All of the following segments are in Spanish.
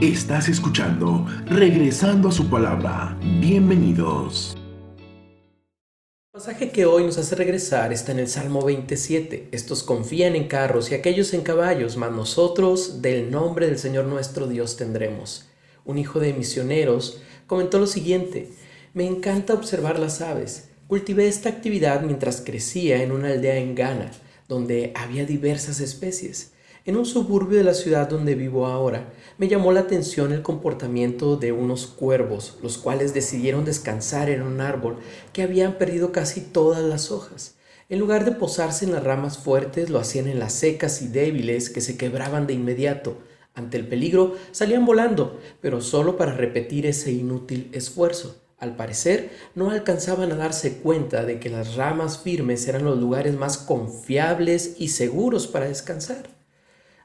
Estás escuchando Regresando a su palabra. Bienvenidos. El pasaje que hoy nos hace regresar está en el Salmo 27. Estos confían en carros y aquellos en caballos, mas nosotros del nombre del Señor nuestro Dios tendremos. Un hijo de misioneros comentó lo siguiente, me encanta observar las aves. Cultivé esta actividad mientras crecía en una aldea en Ghana, donde había diversas especies. En un suburbio de la ciudad donde vivo ahora, me llamó la atención el comportamiento de unos cuervos, los cuales decidieron descansar en un árbol que habían perdido casi todas las hojas. En lugar de posarse en las ramas fuertes, lo hacían en las secas y débiles que se quebraban de inmediato. Ante el peligro, salían volando, pero solo para repetir ese inútil esfuerzo. Al parecer, no alcanzaban a darse cuenta de que las ramas firmes eran los lugares más confiables y seguros para descansar.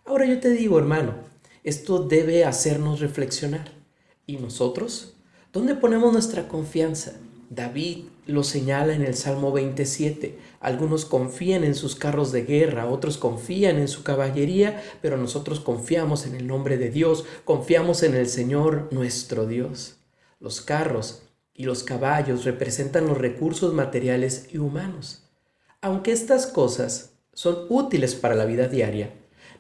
Ahora yo te digo, hermano, esto debe hacernos reflexionar. ¿Y nosotros? ¿Dónde ponemos nuestra confianza? David lo señala en el Salmo 27. Algunos confían en sus carros de guerra, otros confían en su caballería, pero nosotros confiamos en el nombre de Dios, confiamos en el Señor nuestro Dios. Los carros y los caballos representan los recursos materiales y humanos. Aunque estas cosas son útiles para la vida diaria,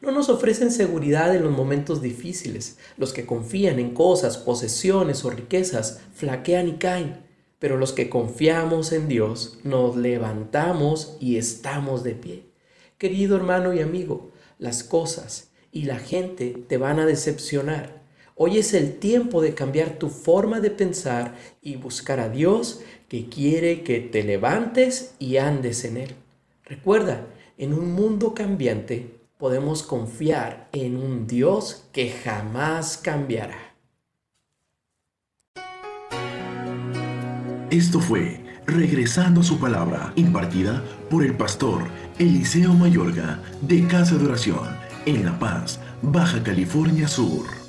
no nos ofrecen seguridad en los momentos difíciles. Los que confían en cosas, posesiones o riquezas flaquean y caen, pero los que confiamos en Dios nos levantamos y estamos de pie. Querido hermano y amigo, las cosas y la gente te van a decepcionar. Hoy es el tiempo de cambiar tu forma de pensar y buscar a Dios que quiere que te levantes y andes en Él. Recuerda, en un mundo cambiante, podemos confiar en un Dios que jamás cambiará. Esto fue Regresando a su palabra, impartida por el pastor Eliseo Mayorga de Casa de Oración en La Paz, Baja California Sur.